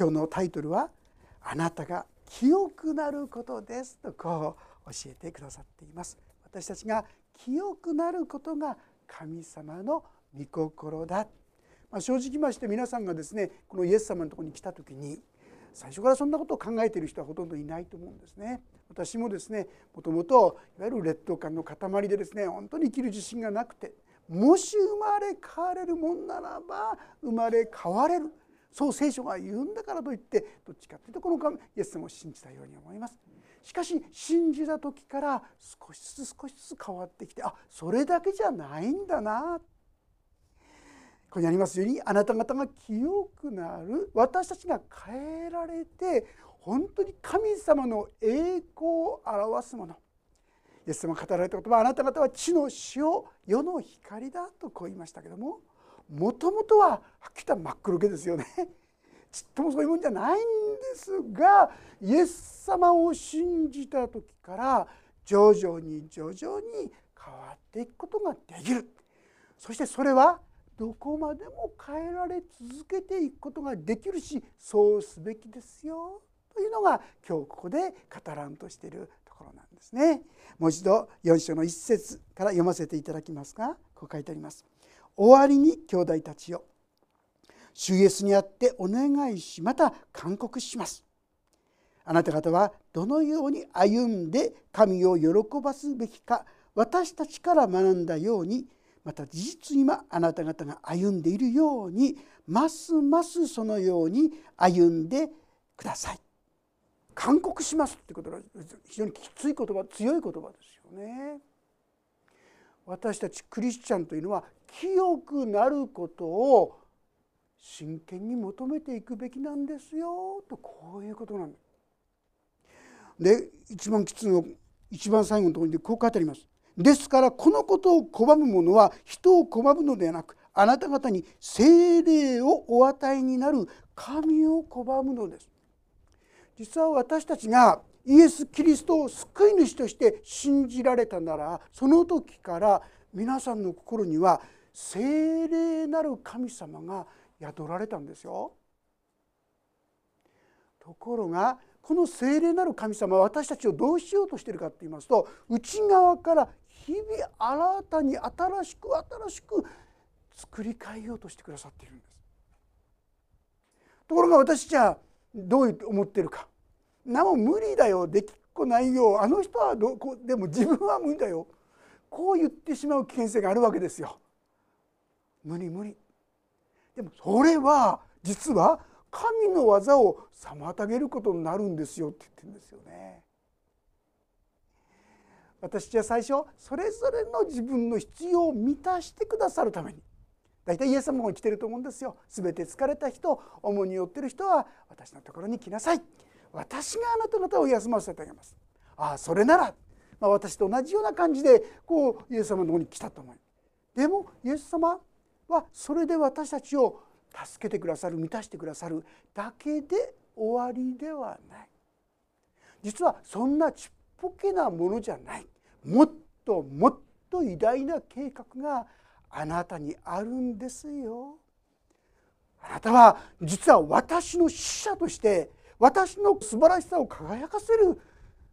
今日のタイトルは「あなたが清くなることです」とこう教えてくださっています。私たちが清くなることが神様の御心だ、まあ、正直まして皆さんがですねこのイエス様のところに来た時に最初からそんなことを考えている人はほとんどいないと思うんですね。私もですねもともといわゆる劣等感の塊でですね本当に生きる自信がなくてもし生まれ変われるもんならば生まれ変われるそう聖書が言うんだからといってどっちかというとこのイエス様を信じたように思います。しかし信じた時から少しずつ少しずつ変わってきてあそれだけじゃないんだなここにありますようにあなた方が清くなる私たちが変えられて本当に神様の栄光を表すものイエス様が語られた言葉あなた方は地の塩世の光だとこう言いましたけどももともとははっきり言った真っ黒けですよね。ちっともそういうもんじゃないんですがイエス様を信じた時から徐々に徐々に変わっていくことができるそしてそれはどこまでも変えられ続けていくことができるしそうすべきですよというのが今日ここで語らんとしているところなんですね。もう一度4章の一節から読ませていただきますがこう書いてあります。終わりに兄弟たちよ主イエスにあってお願いしまた勧告しますあなた方はどのように歩んで神を喜ばすべきか私たちから学んだようにまた事実今あなた方が歩んでいるようにますますそのように歩んでください。勧告しますってことは非常にきつい言葉強い言葉ですよね。私たちクリスチャンというのは清くなることを真剣に求めていくべきなんですよとこういうことなんです。で一番きついの一番最後のところにこう書いてあります。ですからこのことを拒む者は人を拒むのではなくあなた方に精霊をお与えになる神を拒むのです。実は私たちがイエス・キリストを救い主として信じられたならその時から皆さんの心には精霊なる神様が宿られたんですよ。ところがこの精霊なる神様は私たちをどうしようとしているかと言いますと内側から日々新たに新しく新しく作り変えようとしてくださっているんです。ところが私じゃどう思ってるか「なお無理だよできっこないよあの人はどこでも自分は無理だよ」こう言ってしまう危険性があるわけですよ。無理無理でもそれは実は神の技を妨げることになるんですよって言ってるんですよね。私は最初それぞれの自分の必要を満たしてくださるために大体イエス様も来てると思うんですよ。全て疲れた人重荷を負ってる人は私のところに来なさい。私があなた方を休ませてあげます。ああそれなら、まあ、私と同じような感じでこうイエス様のとこに来たと思う。でもイエス様はそれで私たちを助けてくださる満たしてくださるだけで終わりではない実はそんなちっぽけなものじゃないもっともっと偉大な計画があなたにあるんですよ。あなたは実は私の使者として私の素晴らしさを輝かせる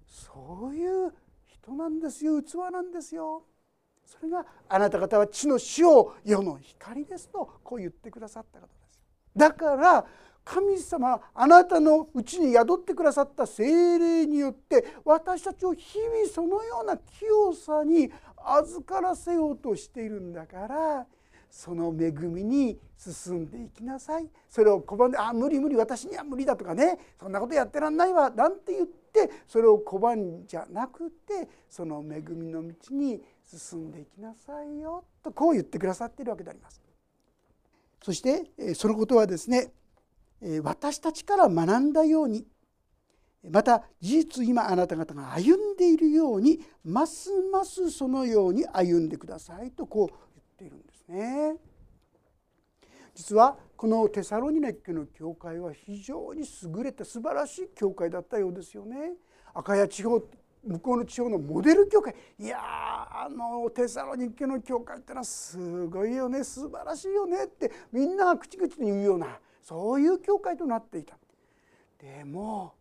そういう人なんですよ器なんですよ。それがあなた方は地の塩世の光ですとこう言ってくださった方ですだから神様あなたのうちに宿ってくださった精霊によって私たちを日々そのような清さに預からせようとしているんだからその恵みに進んでいきなさい。それを拒んで「あ無理無理私には無理だ」とかね「そんなことやってらんないわ」なんて言ってそれを拒んじゃなくてその恵みの道に進んでいきなさいよ。とこう言ってくださっているわけであります。そしてそのことはですね私たちから学んだようにまた事実今あなた方が歩んでいるようにますますそのように歩んでくださいとこう言っているんです。ね。実はこのテサロニネッケの教会は非常に優れた素晴らしい教会だったようですよね。赤谷地方向こうの地方のモデル教会いやあのテサロニケの教会ってのはすごいよね素晴らしいよねってみんなが口々に言うようなそういう教会となっていたでも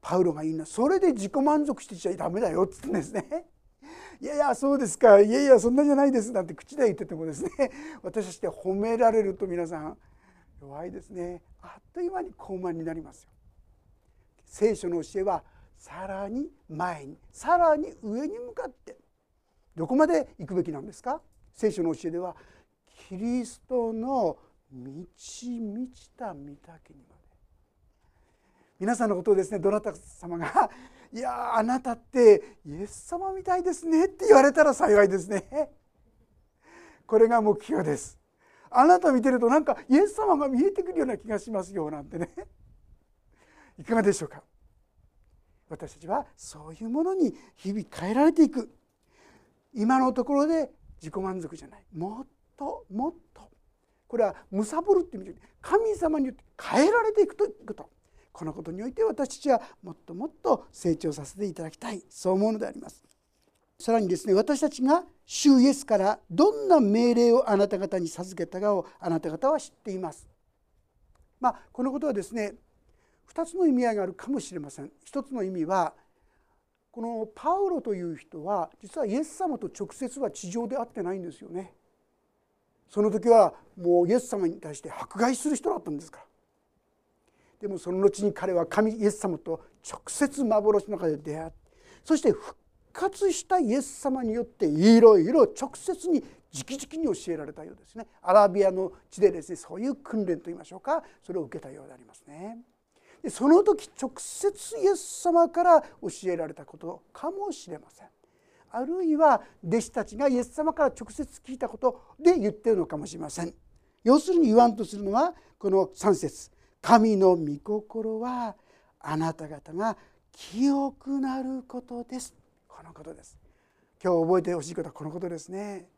パウロが言うのはそれで自己満足してちゃダメだよっつってんですね。いやいやそうですか。いやいやそんなじゃないです。なんて口で言っててもですね。私たちで褒められると皆さん弱いですね。あっという間に高慢になりますよ。聖書の教えはさらに前にさらに上に向かって。どこまで行くべきなんですか？聖書の教えではキリストの満ち満ちた御岳にまで。皆さんのことをですねどなた様が「いやあなたってイエス様みたいですね」って言われたら幸いですね。これが目標です。あなた見てるとなんかイエス様が見えてくるような気がしますよなんてね。いかがでしょうか？私たちはそういうものに日々変えられていく。今のところで自己満足じゃない。もっともっと。これはむさぼるっていう意味で神様によって変えられていくということ。このことにおいて私たちはもっともっと成長させていただきたい。そう思うのであります。さらにですね私たちが主イエスからどんな命令をあなた方に授けたかをあなた方は知っています。まあこのことはですね2つの意味合いがあるかもしれません。一つの意味はこのパウロという人は実はイエス様と直接は地上で会ってないんですよね。その時はもうイエス様に対して迫害する人だったんですから。でもその後に彼は神イエス様と直接幻の中で出会ってそして復活したイエス様によっていろいろ直接に直々に教えられたようですねアラビアの地でですねそういう訓練といいましょうかそれを受けたようでありますね。でその時直接イエス様から教えられたことかもしれません。あるいは弟子たちがイエス様から直接聞いたことで言ってるのかもしれません。要するに言わんとするのはこの3節神の御心はあなた方が清くなることです」このことです。今日覚えてほしいことはこのことですね。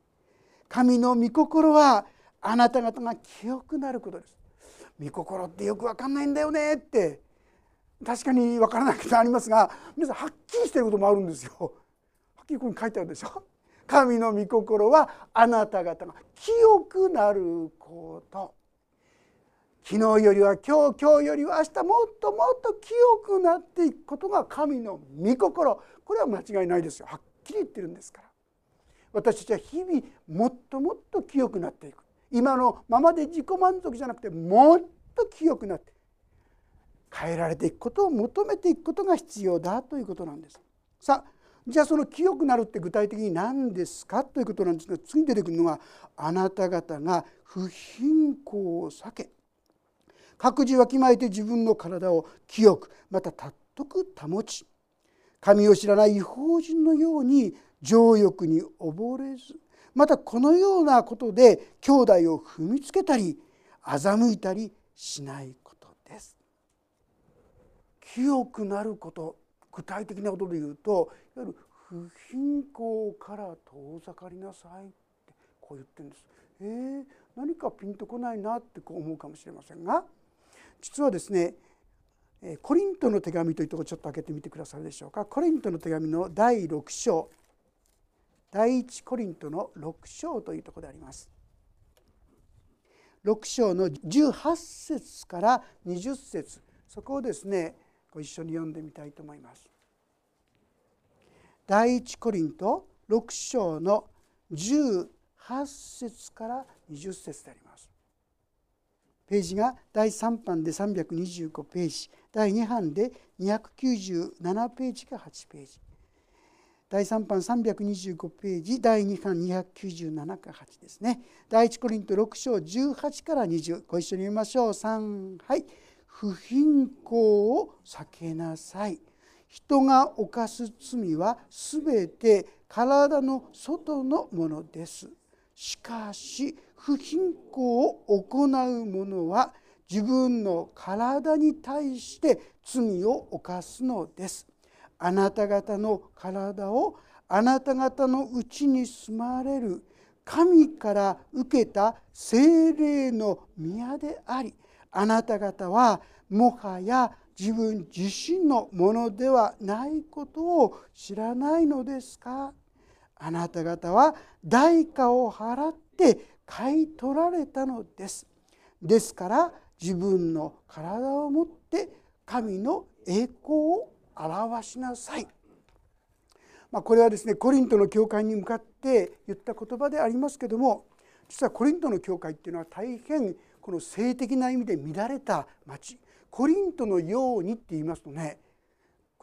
神の御心はあなた方が清くなることです。御心ってよく分かんないんだよねって確かに分からなくてありますが皆さんはっきりしてることもあるんですよ。はっきりここに書いてあるでしょ。神の御心はあなた方が清くなること昨日よりは今日今日よりは明日もっともっと清くなっていくことが神の御心。これは間違いないですよ。はっきり言ってるんですから。私たちは日々もっともっと清くなっていく。今のままで自己満足じゃなくてもっと清くなって変えられていくことを求めていくことが必要だということなんです。さあじゃあその清くなるって具体的に何ですかということなんですが次に出てくるのはあなた方が不貧困を避け。各自わきまえて自分の体を清くまた尊く保ち神を知らない違法人のように情欲に溺れずまたこのようなことで兄弟を踏みつけたり欺いたりしないことです。清くなること具体的なことで言うといわゆる不貧困から遠ざかりなさいってこう言ってるんです。えー、何かピンとこないなってこう思うかもしれませんが実はですねコリントの手紙というところちょっと開けてみてくださるでしょうかコリントの手紙の第6章第一コリントの6章というところであります。6章の18節から20節そこをですねご一緒に読んでみたいと思います。第一コリント6章の18節から20節であります。ページが第3版で325ページ第2版で297ページが8ページ。第3版325ページ第2版297か8ですね。第1コリント6章18から20ご一緒に読みましょう。3はい。不貧困を避けなさい。人が犯す罪はすべて体の外のものです。しかし不貧困を行う者は自分の体に対して罪を犯すのです。あなた方の体をあなた方のうちに住まれる神から受けた精霊の宮でありあなた方はもはや自分自身のものではないことを知らないのですか？あなた方は代価を払って買い取られたのです。ですから自分の体をもって神の栄光を表しなさい。まあ、これはですねコリントの教会に向かって言った言葉でありますけども実はコリントの教会っていうのは大変この性的な意味で乱れた町コリントのようにって言いますとね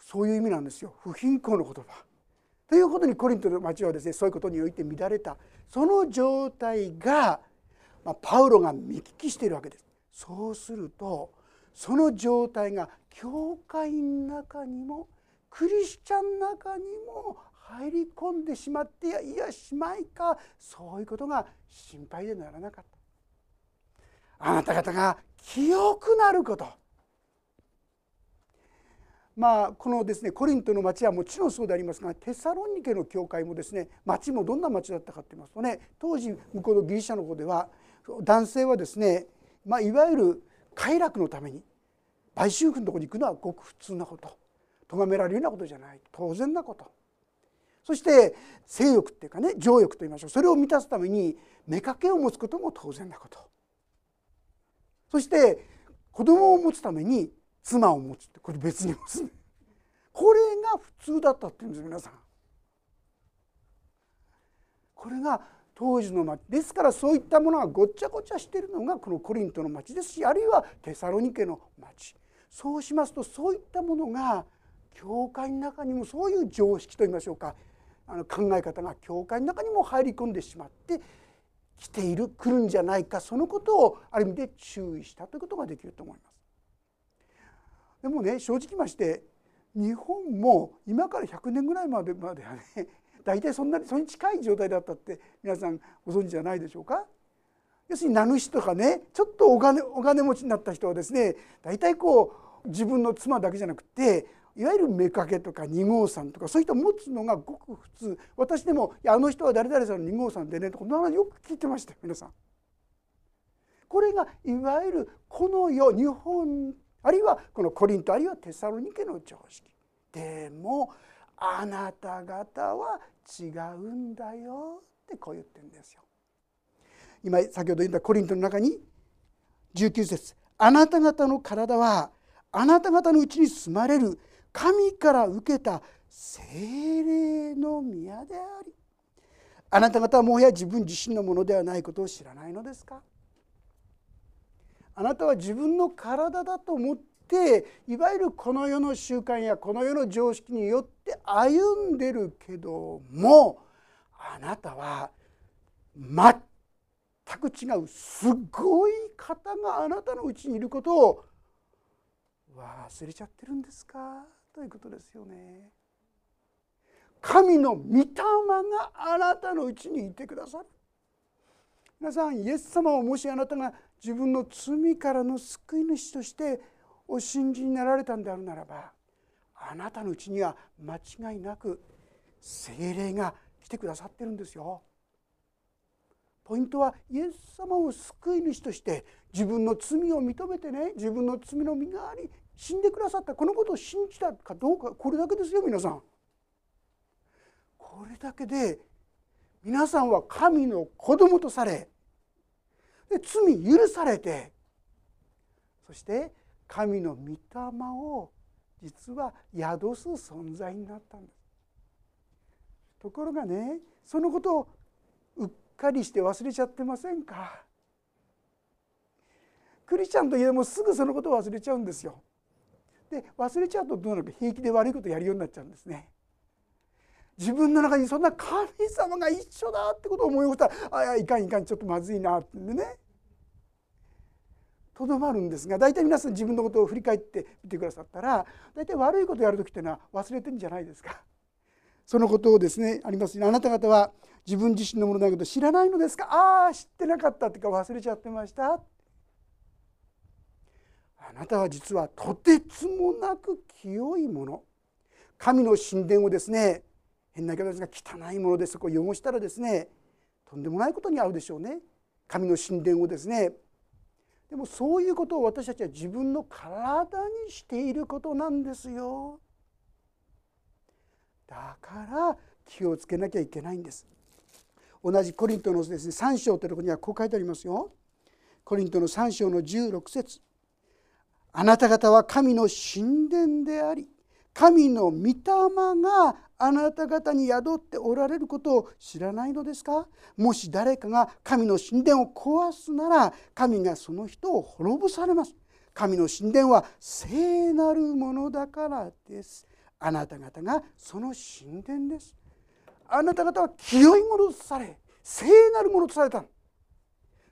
そういう意味なんですよ不貧困の言葉。ということにコリントの町はですねそういうことにおいて乱れたその状態が、ま、パウロが見聞きしているわけです。そうするとその状態が教会の中にもクリスチャンの中にも入り込んでしまっていやいやしまいかそういうことが心配でならなかった。あなた方が清くなることまあ、このですねコリントの町はもちろんそうでありますがテサロニケの教会もですね町もどんな町だったかと言いますとね当時向こうのギリシャの方では男性はですね、まあ、いわゆる快楽のために売春婦のところに行くのはごく普通なこと咎められるようなことじゃない当然なこと。そして性欲っていうかね情欲と言いましょう。それを満たすために妾を持つことも当然なこと。そして子供を持つために妻を持つってこれ別に持つ、ね、これが普通だったって言うんです皆さん。これが当時の町ですからそういったものがごっちゃごちゃしてるのがこのコリントの町ですしあるいはテサロニケの町そうしますとそういったものが教会の中にもそういう常識といいましょうかあの考え方が教会の中にも入り込んでしまって来ている来るんじゃないかそのことをある意味で注意したということができると思います。でもね正直まして日本も今から100年ぐらいまでまではね 大体そんなにそれに近い状態だったって皆さんご存知じゃないでしょうか要するに名主とかねちょっとお金お金持ちになった人はですね大体こう自分の妻だけじゃなくていわゆる妾とか2号さんとかそういう人を持つのがごく普通私でも「あの人は誰々さんの2号さんでね」とこんな話よく聞いてましたよ皆さん。これがいわゆるこの世日本あるいはこのコリントあるいはテサロニケの常識。でもあなた方は違うんだよってこう言ってるんですよ。今先ほど言ったコリントの中に19節あなた方の体はあなた方のうちに住まれる神から受けた精霊の宮であり。あなた方はもはや自分自身のものではないことを知らないのですか？あなたは自分の体だと思っていわゆるこの世の習慣やこの世の常識によって歩んでるけどもあなたは全く違うすごい方があなたのうちにいることを忘れちゃってるんですか？ということですよね。神の御霊があなたのうちにいてくださる。皆さんイエス様をもしあなたが自分の罪からの救い主としてお信じになられたんであるならばあなたのうちには間違いなく精霊が来てくださってるんですよ。ポイントはイエス様を救い主として自分の罪を認めてね自分の罪の身代わり死んでくださったこのことを信じたかどうかこれだけですよ皆さん。これだけで皆さんは神の子供とされで罪許されてそして神の御霊を実は宿す存在になったんです。ところがねそのことをうっかりして忘れちゃってませんか？クリスチャンといえばもすぐそのことを忘れちゃうんですよ。で忘れちゃうとどうなるか平気で悪いことやるようになっちゃうんですね。自分の中にそんな神様が一緒だってことを思い起こしたらあいかんいかんちょっとまずいなってんでね。とどまるんですが大体皆さん自分のことを振り返ってみてくださったら大体悪いことをやる時っていうのは忘れてるんじゃないですか。そのことをですねありますね。あなた方は自分自身のものだけど知らないのですか。ああ知ってなかったっていうか忘れちゃってました。あなたは実はとてつもなく清いもの。神の神殿をですね変な言い方ですが汚いものでそこを汚したらですねとんでもないことに遭うでしょうね。神の神殿をですね。でもそういうことを私たちは自分の体にしていることなんですよ。だから気をつけなきゃいけないんです。同じコリントのですね3章というとこにはこう書いてありますよ。コリントの3章の16節。あなた方は神の神殿であり神の御霊があなた方に宿っておられることを知らないのですか？もし誰かが神の神殿を壊すなら神がその人を滅ぼされます。神の神殿は聖なるものだからです。あなた方がその神殿です。あなた方は清いものとされ聖なるものとされた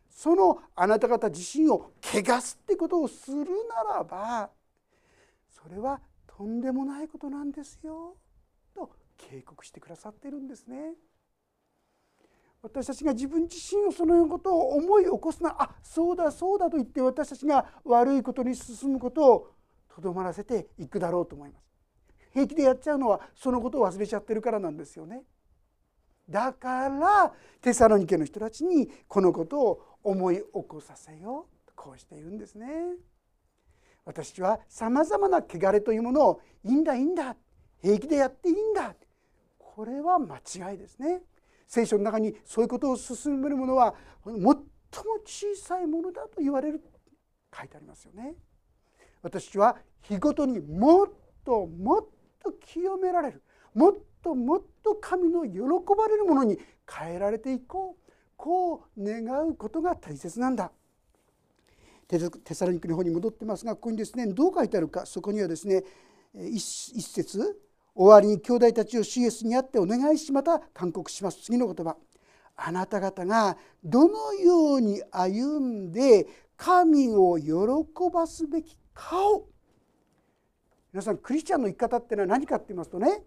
そのあなた方自身を汚すってことをするならばそれはとんでもないことなんですよ。警告してくださっているんですね。私たちが自分自身をそのようなことを思い起こすなあそうだそうだと言って私たちが悪いことに進むことをとどまらせていくだろうと思います。平気でやっちゃうのはそのことを忘れちゃってるからなんですよね。だからテサロニケの人たちにこのことを思い起こさせようとこうしているんですね。私はさまざまな汚れというものをいいんだいいんだ平気でやっていいんだこれは間違いですね。聖書の中にそういうことを進めるものは最も小さいものだと言われる書いてありますよね。私は日ごとにもっともっと清められるもっともっと神の喜ばれるものに変えられていこうこう願うことが大切なんだ。テサロニクの方に戻ってますがここにですねどう書いてあるかそこにはですね一節終わりに兄弟たちを CS にあってお願いしまた勧告します。次の言葉。あなた方がどのように歩んで神を喜ばすべきかを。皆さんクリスチャンの生き方っていうのは何かって言いますとね。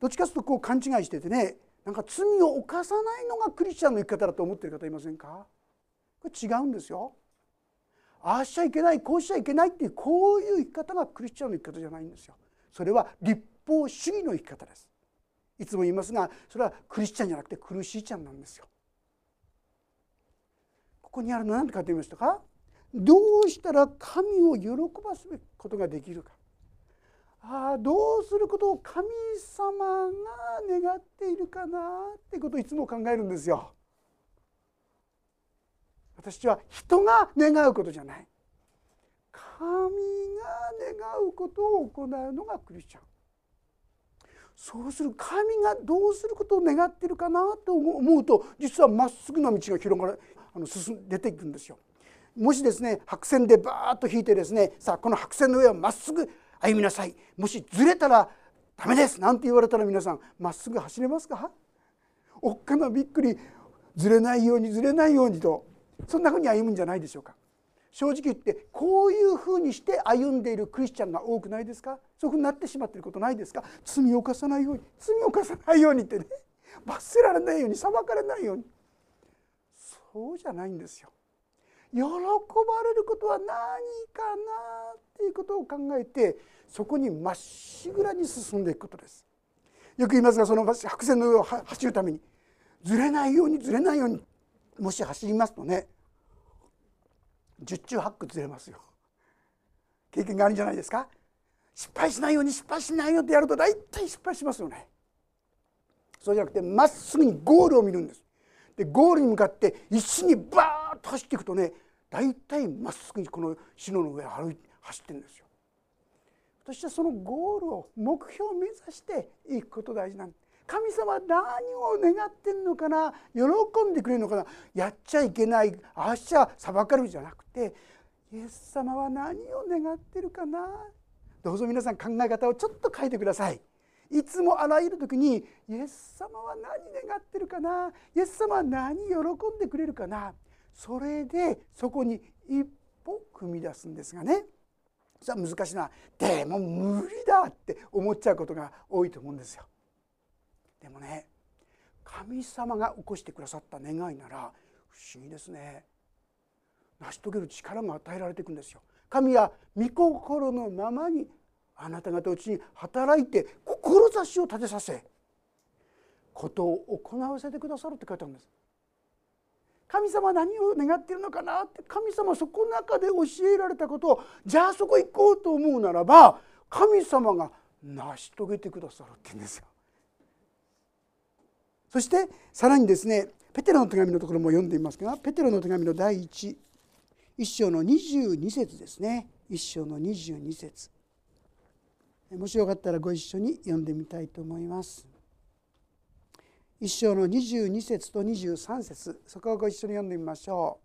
どっちかというとこう勘違いしててね。なんか罪を犯さないのがクリスチャンの生き方だと思ってる方いませんか？これ違うんですよ。ああしちゃいけないこうしちゃいけないっていうこういう生き方がクリスチャンの生き方じゃないんですよ。それは立法主義の生き方です。いつも言いますがそれはクリスチャンじゃなくて苦しいちゃんなんですよ。ここにあるのは何て書いてみましたか？どうしたら神を喜ばすべきことができるかああどうすることを神様が願っているかなってことをいつも考えるんですよ。私は人が願うことじゃない神が願うことを行うのがクリスチャン。そうする神がどうすることを願ってるかなと思うと実はまっすぐな道が広がるあの進ん出ていくんですよ。もしですね白線でバーッと引いてですねさあこの白線の上をまっすぐ歩みなさい。もしずれたらダメですなんて言われたら皆さんまっすぐ走れますか？おっかなびっくりずれないようにずれないようにと。そんなふうに歩むんじゃないでしょうか。正直言ってこういうふうにして歩んでいるクリスチャンが多くないですか？そういうふうになってしまっていることないですか？罪を犯さないように罪を犯さないようにってね 罰せられないように裁かれないようにそうじゃないんですよ。喜ばれることは何かなっていうことを考えてそこにまっしぐらに進んでいくことです。よく言いますがその白線の上を走るためにずれないようにずれないようにもし走りますとね十中八九ずれますよ。経験があるんじゃないですか？失敗しないように失敗しないよってやると大体失敗しますよね。そうじゃなくてまっすぐにゴールを見るんです。でゴールに向かって一心にバーッと走っていくとね大体まっすぐにこの篠の上を歩い走ってるんですよ。私はそのゴールを目標を目指していくこと大事なんです。神様何を願ってんのかな？喜んでくれるのかな？やっちゃいけないああしゃ裁かれるじゃなくてイエス様は何を願ってるかな？どうぞ皆さん考え方をちょっと変えてください。いつもあらゆる時にイエス様は何願ってるかな？イエス様は何喜んでくれるかな？それでそこに一歩踏み出すんですがね。それは難しいな。でも無理だって思っちゃうことが多いと思うんですよ。でもね神様が起こしてくださった願いなら不思議ですね。成し遂げる力が与えられていくんですよ。神は御心のままにあなた方うちに働いて志を立てさせことを行わせてくださるって書いてあるんです。神様は何を願っているのかなって神様はそこの中で教えられたことをじゃあそこ行こうと思うならば神様が成し遂げてくださるって言うんですよ。そしてさらにですねペテロの手紙のところも読んでみますがペテロの手紙の第1一章の22節ですね。一章の22節。もしよかったらご一緒に読んでみたいと思います。一章の22節と23節。そこをご一緒に読んでみましょ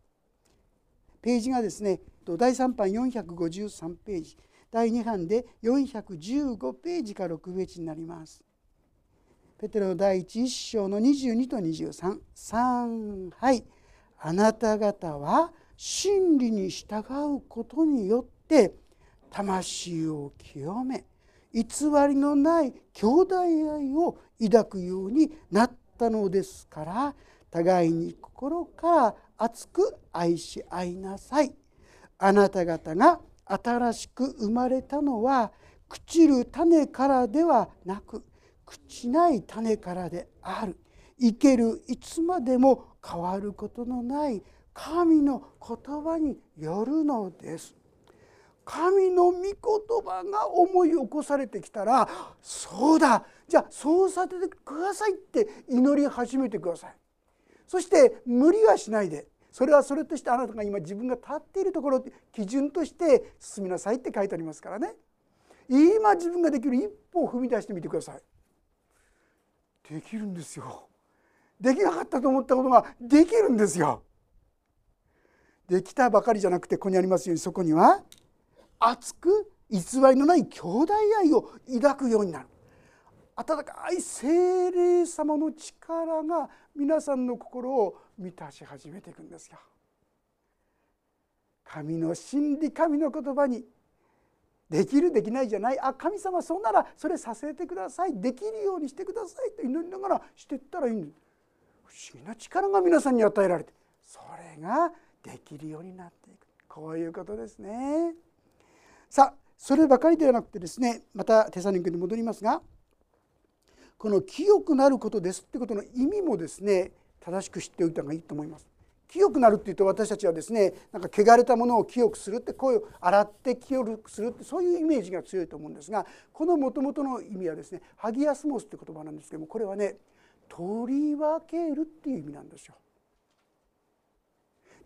う。ページがですね第3版453ページ。第2版で415ページから6ページになります。ペテロの第一一章の22と233はいあなた方は真理に従うことによって魂を清め偽りのない兄弟愛を抱くようになったのですから互いに心から熱く愛し合いなさい。あなた方が新しく生まれたのは朽ちる種からではなく朽ちない種からである。生けるいつまでも変わることのない神の言葉によるのです。神の御言葉が思い起こされてきたらそうだ。じゃあそうさせてくださいって祈り始めてください。そして無理はしないで。それはそれとしてあなたが今自分が立っているところ基準として進みなさいって書いてありますからね。今自分ができる一歩を踏み出してみてください。できるんですよ。できなかったと思ったことができるんですよ。できたばかりじゃなくてここにありますようにそこには熱く偽りのない兄弟愛を抱くようになる。温かい精霊様の力が皆さんの心を満たし始めていくんですよ。神の真理神の言葉にできるできないじゃない。あ神様そうならそれさせてください。できるようにしてください。と祈りながらしていったらいいんです不思議な力が皆さんに与えられて。それができるようになっていく。こういうことですね。さあそればかりではなくてですねまたテサニンクに戻りますがこの清くなることですってことの意味もですね正しく知っておいた方がいいと思います。清くなるっていうと私たちはですねなんか汚れたものを清くするって声を洗って清くするってそういうイメージが強いと思うんですがこのもともとの意味はですねハギアスモスって言葉なんですけどもこれはね取り分けるっていう意味なんですよ。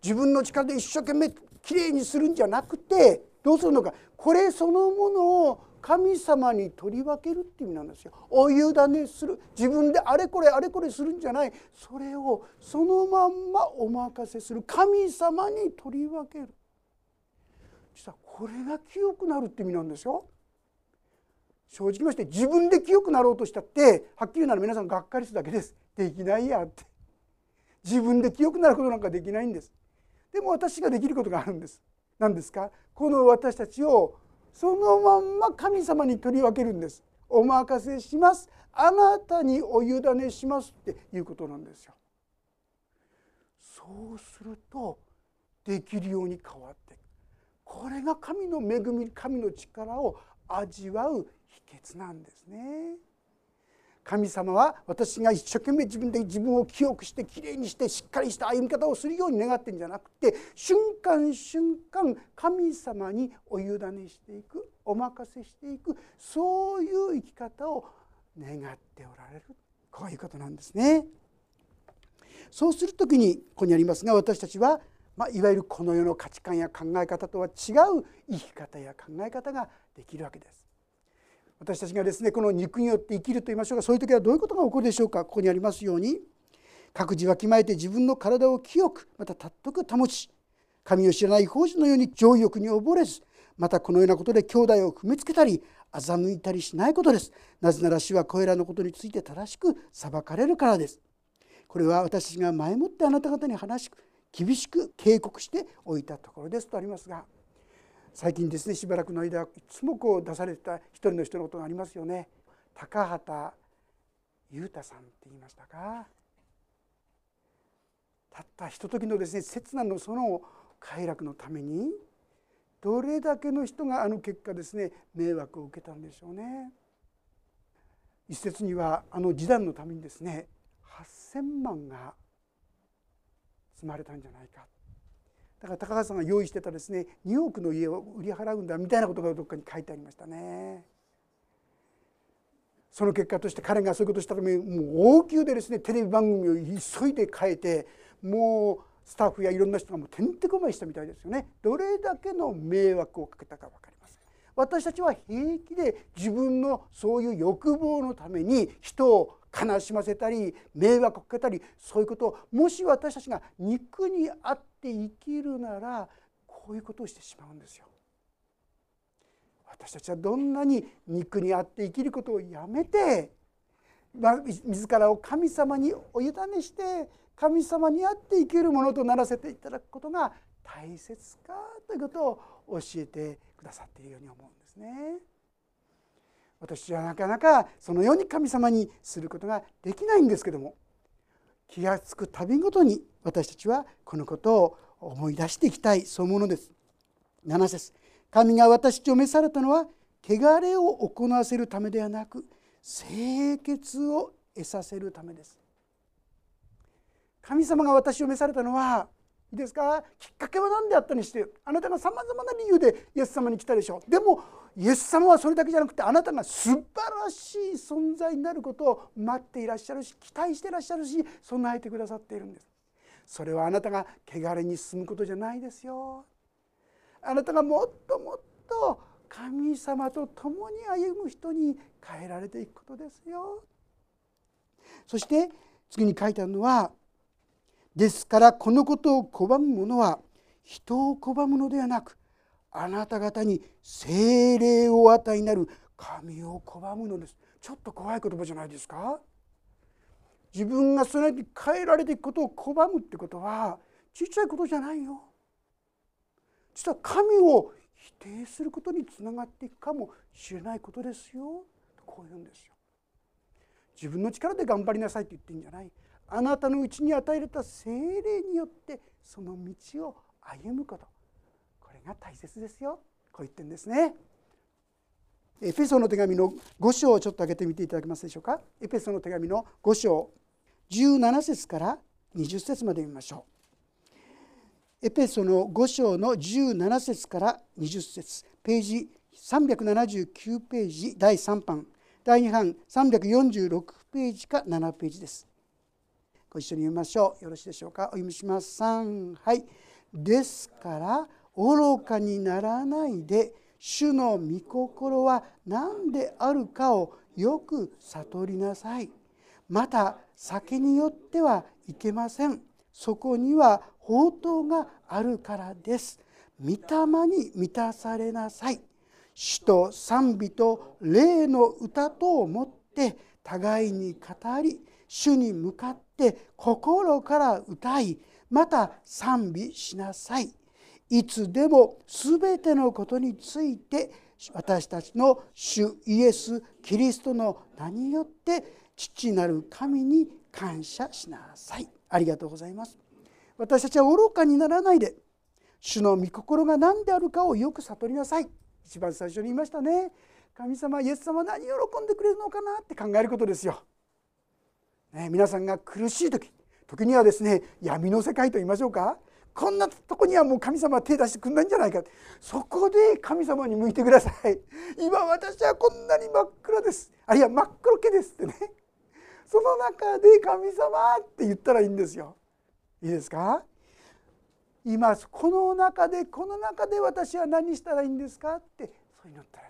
自分の力で一生懸命きれいにするんじゃなくてどうするのかこれそのものを神様に取り分けるって意味なんですよ。お委ねする自分であれこれあれこれするんじゃないそれをそのまんまお任せする神様に取り分ける実はこれが清くなるって意味なんですよ。正直まして自分で清くなろうとしたってはっきり言うなら皆さんがっかりするだけです。できないやって自分で清くなることなんかできないんです。でも私ができることがあるんです。何ですか？この私たちをそのまんま神様に取り分けるんです。お任せします。あなたにお委ねしますっていうことなんですよ。そうするとできるように変わってこれが神の恵み神の力を味わう秘訣なんですね。神様は私が一生懸命自分で自分を清くしてきれいにしてしっかりした歩み方をするように願ってんじゃなくて瞬間瞬間神様にお委ねしていくお任せしていくそういう生き方を願っておられるこういうことなんですね。そうする時にここにありますが私たちは、まあ、いわゆるこの世の価値観や考え方とは違う生き方や考え方ができるわけです。私たちがですねこの肉によって生きると言いましょうかそういう時はどういうことが起こるでしょうかここにありますように各自わきまえて自分の体を清くまた尊く保ち神を知らない法事のように情欲に溺れずまたこのようなことで兄弟を踏みつけたり欺いたりしないことです。なぜなら主はこれらのことについて正しく裁かれるからです。これは私たちが前もってあなた方に話し厳しく警告しておいたところですとありますが最近ですねしばらくの間いつもこう出されてた一人の人のことがありますよね。高畑裕太さんって言いましたか？たったひとときのですね刹那のその快楽のためにどれだけの人があの結果ですね迷惑を受けたんでしょうね。一説にはあの示談のためにですね8,000万が積まれたんじゃないか。だから高橋さんが用意してたですね2億の家を売り払うんだみたいなことがどっかに書いてありましたね。その結果として彼がそういうことしたためもう王宮でですねテレビ番組を急いで変えてもうスタッフやいろんな人がもうてんてこまいしたみたいですよねどれだけの迷惑をかけたか分かります私たちは平気で自分のそういう欲望のために人を悲しませたり迷惑をかけたりそういうことをもし私たちが肉にあって生きるならこういうことをしてしまうんですよ。私たちはどんなに肉にあって生きることをやめて自らを神様にお委ねして神様にあって生きるものとならせていただくことが大切かということを教えてくださっているように思うんですね。私はなかなかそのように神様にすることができないんですけども気が付くたびごとに私たちはこのことを思い出していきたいそう思うのです。7節神が私を召されたのは汚れを行わせるためではなく清潔を得させるためです。神様が私を召されたのはいいですか？きっかけは何であったにしてあなたがさまざまな理由でイエス様に来たでしょう。でもイエス様はそれだけじゃなくてあなたが素晴らしい存在になることを待っていらっしゃるし期待していらっしゃるし備えてくださっているんです。それはあなたが汚れに進むことじゃないですよ。あなたがもっともっと神様と共に歩む人に変えられていくことですよ。そして次に書いてあるのはですからこのことを拒む者は人を拒むのではなくあなた方に精霊を与えになる神を拒むのです。ちょっと怖い言葉じゃないですか？自分がそれに変えられていくことを拒むってことはちっちゃいことじゃないよ。実は神を否定することにつながっていくかもしれないことですよ。とこういうんですよ。自分の力で頑張りなさいって言ってんじゃない。あなたのうちに与えられた精霊によってその道を歩むことこれが大切ですよこう言ってんですね。エペソの手紙の5章をちょっと開けてみていただけますでしょうか。エペソの手紙の5章17節から20節まで見ましょう。エペソの5章の17節から20節ページ379ページ第3版第2版346ページか7ページです。ご一緒に読みましょう。よろしいでしょうか。お読みします。3はい。ですから愚かにならないで主の御心は何であるかをよく悟りなさい。また酒によってはいけません。そこには宝刀があるからです。御霊に満たされなさい。主と賛美と霊の歌とをもって互いに語り主に向かって心から歌いまた賛美しなさい。いつでも全てのことについて私たちの主イエス・キリストの名によって父なる神に感謝しなさい。ありがとうございます。私たちは愚かにならないで主の御心が何であるかをよく悟りなさい。一番最初に言いましたね。神様イエス様何喜んでくれるのかなって考えることですよ。ね、皆さんが苦しい時時にはですね闇の世界と言いましょうか。こんなとこにはもう神様は手出してくんないんじゃないか。そこで神様に向いてください。今私はこんなに真っ暗です。あるいは真っ黒けですってね。その中で神様って言ったらいいんですよ。いいですか？今この中でこの中で私は何したらいいんですかってそう祈ったら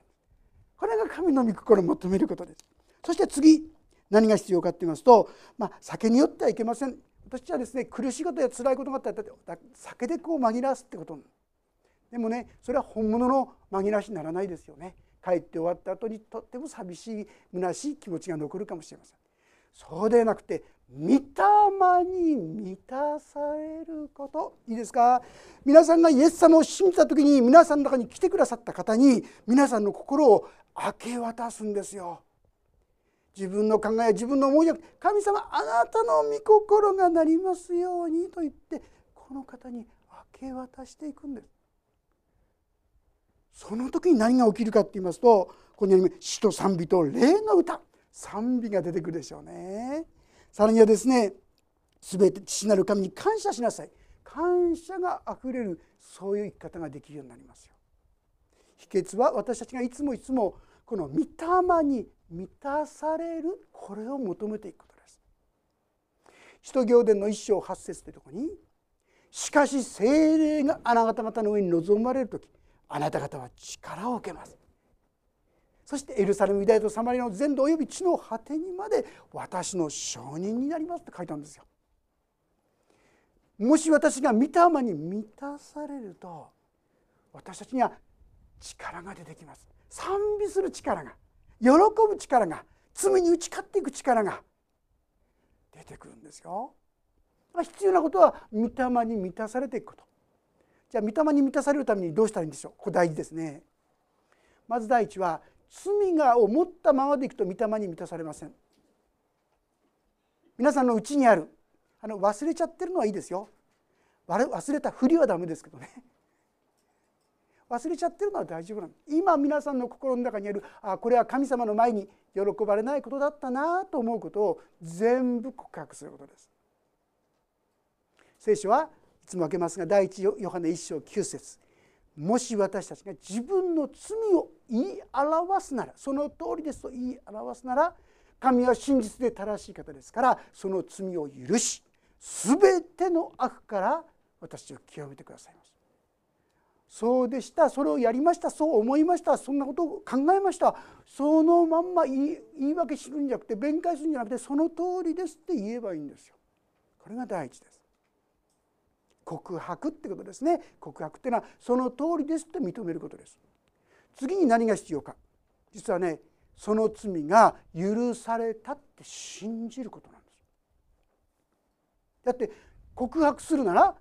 これが神の御心を求めることです。そして次。何が必要かって言いますと、まあ、酒によってはいけません。私はですね苦しいことや辛いことがあったら酒でこう紛らわすってこと。でもねそれは本物の紛らわしにならないですよね。帰って終わった後にとっても寂しい虚しい気持ちが残るかもしれません。そうでなくて御霊に満たされること。いいですか？皆さんがイエス様を信じた時に皆さんの中に来てくださった方に皆さんの心を明け渡すんですよ。自分の考え自分の思いじゃなくて神様あなたの御心がなりますようにと言ってこの方に明け渡していくんです。その時に何が起きるかって言いますとここに死と賛美と霊の歌賛美が出てくるでしょうね。さらにはですね全て父なる神に感謝しなさい感謝があふれるそういう生き方ができるようになりますよ。秘訣は私たちがいつもいつもこの御霊に満たされるこれを求めていくことです。使徒行伝の一章八節というところに「しかし精霊があなた方の上に臨まれる時あなた方は力を受けますそしてエルサレムユダヤとサマリアの全土および地の果てにまで私の証人になりますって書いたんですよ。もし私が御霊に満たされると私たちには力が出てきます賛美する力が喜ぶ力が罪に打ち勝っていく力が出てくるんですよ。必要なことは御霊に満たされていくこと。じゃあ御霊に満たされるためにどうしたらいいんでしょう？これ大事ですね。まず第一は罪がを持ったままでいくと御霊に満たされません。皆さんのうちにあるあの忘れちゃってるのはいいですよ。忘れたふりはダメですけどね。忘れちゃってるのは大丈夫なの。今皆さんの心の中にあるあこれは神様の前に喜ばれないことだったなと思うことを全部告白することです。聖書はいつも開けますが第一ヨハネ一章9節。もし私たちが自分の罪を言い表すならその通りですと言い表すなら神は真実で正しい方ですからその罪を許し全ての悪から私を清めてくださいまそうでした。それをやりました。そう思いました。そんなことを考えました。そのまんま言い言い訳するんじゃなくて弁解するんじゃなくてその通りですって言えばいいんですよ。これが第一です。告白ってことですね。告白っていうのはその通りですって認めることです。次に何が必要か。実はねその罪が許されたって信じることなんです。だって告白するなら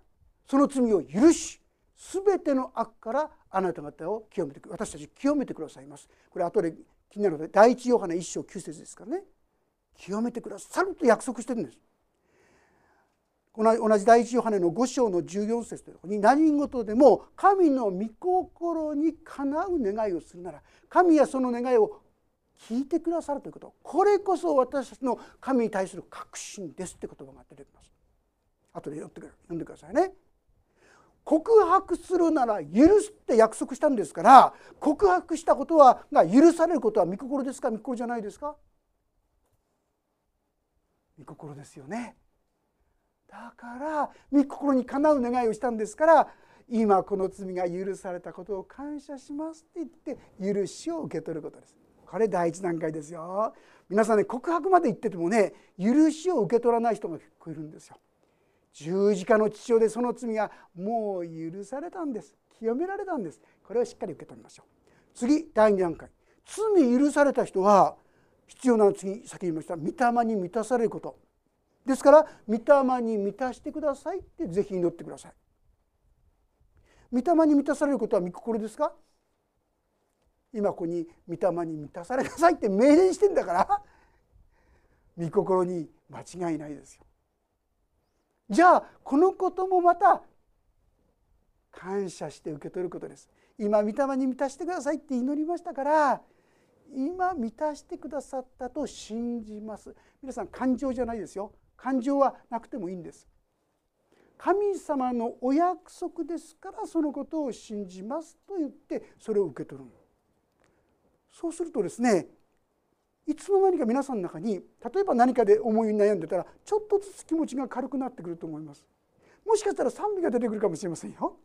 その罪を許し全ての悪からあなた方を清めて私たち清めてくださいますこれ後で気になるので第一ヨハネ一章九節ですからね清めてくださると約束してるんです同じ第一ヨハネの5章の14節に何事でも神の御心にかなう願いをするなら神はその願いを聞いてくださるということこれこそ私たちの神に対する確信ですって言葉が出てきます。後で読んでくださいね。告白するなら許すって約束したんですから告白したことはが許されることは御心ですか？御心じゃないですか？御心ですよね。だから御心にかなう願いをしたんですから今この罪が許されたことを感謝しますって言って許しを受け取ることです。これ第一段階ですよ。皆さんね告白まで言っててもね許しを受け取らない人が結構いるんですよ。十字架の父親でその罪はもう許されたんです。清められたんです。これをしっかり受け取りましょう。次第二段階。罪許された人は必要なの次先に言いました。御霊に満たされること。ですから御霊に満たしてくださいってぜひ祈ってください。御霊に満たされることは御心ですか？今ここに御霊に満たされなさいって命令してんだから。御心に間違いないですよ。じゃあこのこともまた感謝して受け取ることです。今御霊に満たしてくださいって祈りましたから今満たしてくださったと信じます。皆さん感情じゃないですよ。感情はなくてもいいんです。神様のお約束ですからそのことを信じますと言ってそれを受け取るそうするとですねいつの間にか皆さんの中に例えば何かで思い悩んでたらちょっとずつ気持ちが軽くなってくると思います。もしかしたら賛美が出てくるかもしれませんよ。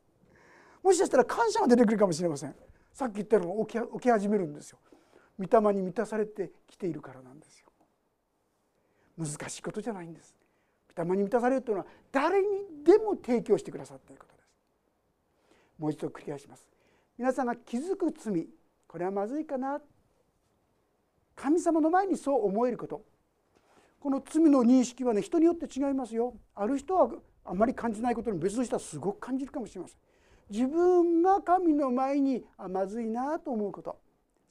もしかしたら感謝が出てくるかもしれません。さっき言ったのが起き起き始めるんですよ。御霊に満たされてきているからなんですよ。難しいことじゃないんです。御霊に満たされるというのは誰にでも提供してくださっていることです。もう一度繰り返します。皆さんが気づく罪これはまずいかな。神様の前にそう思えること。この罪の認識はね人によって違いますよ。ある人はあまり感じないことに別の人はすごく感じるかもしれません。自分が神の前にあまずいなと思うこと。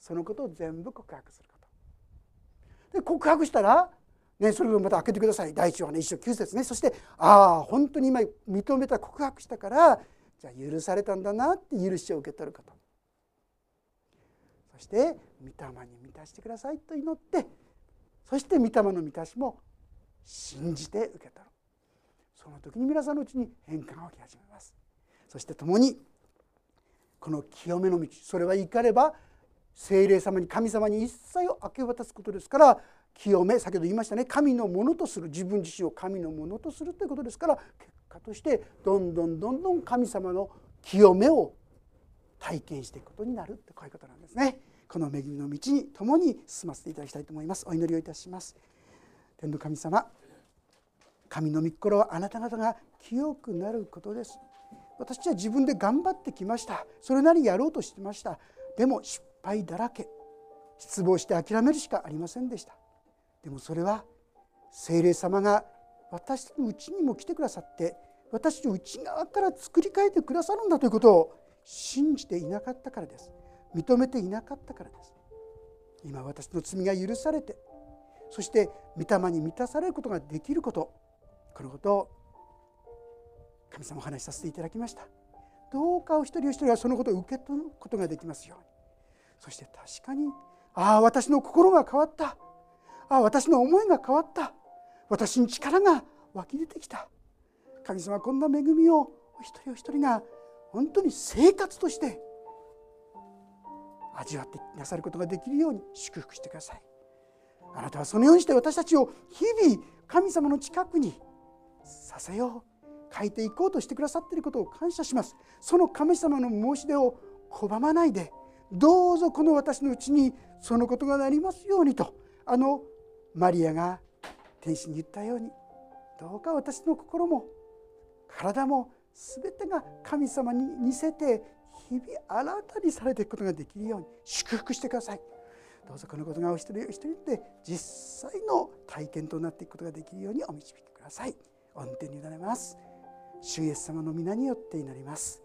そのことを全部告白すること。で告白したらね、それをまた開けてください。第一話ね一章9節ね。そしてああ本当に今認めた告白したからじゃあ許されたんだなって許しを受け取ること。して御霊に満たしてくださいと祈ってそして御霊の満たしも信じて受け取るその時に皆さんのうちに変化が起き始めますそして共にこの清めの道それは怒れば精霊様に神様に一切を明け渡すことですから清め先ほど言いましたね神のものとする自分自身を神のものとするということですから結果としてどんどんどんどん神様の清めを体験していくことになるってこういうことなんですね。この恵みの道に共に進ませていただきたいと思います。お祈りをいたします。天の神様神の御心はあなた方が清くなることです。私は自分で頑張ってきましたそれなりにやろうとしてましたでも失敗だらけ失望して諦めるしかありませんでしたでもそれは精霊様が私のうちにも来てくださって私の内側から作り変えてくださるんだということを信じていなかったからです認めていなかったからです。今私の罪が許されてそして御霊に満たされることができることこのことを神様お話しさせていただきました。どうかお一人お一人はそのことを受け取ることができますように。そして確かにああ私の心が変わった。ああ私の思いが変わった。私に力が湧き出てきた。神様こんな恵みをお一人お一人が本当に生活として味わってなさることができるように祝福してください。あなたはそのようにして私たちを日々神様の近くにさせよう変えていこうとしてくださっていることを感謝します。その神様の申し出を拒まないでどうぞこの私のうちにそのことがなりますようにとあのマリアが天使に言ったようにどうか私の心も体も全てが神様に似せて日々新たにされていくことができるように祝福してください。どうぞこのことがお一人お一人で実際の体験となっていくことができるようにお導きください。御手に委ねます。主イエス様の皆によって祈ります。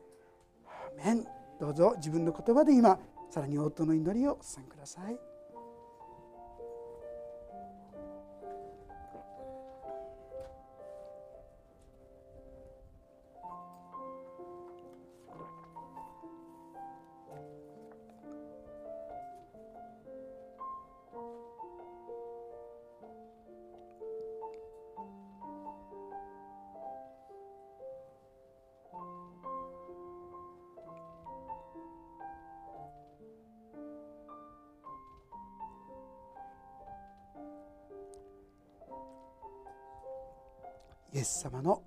アメン。どうぞ自分の言葉で今さらに応答の祈りをお捧げください。様の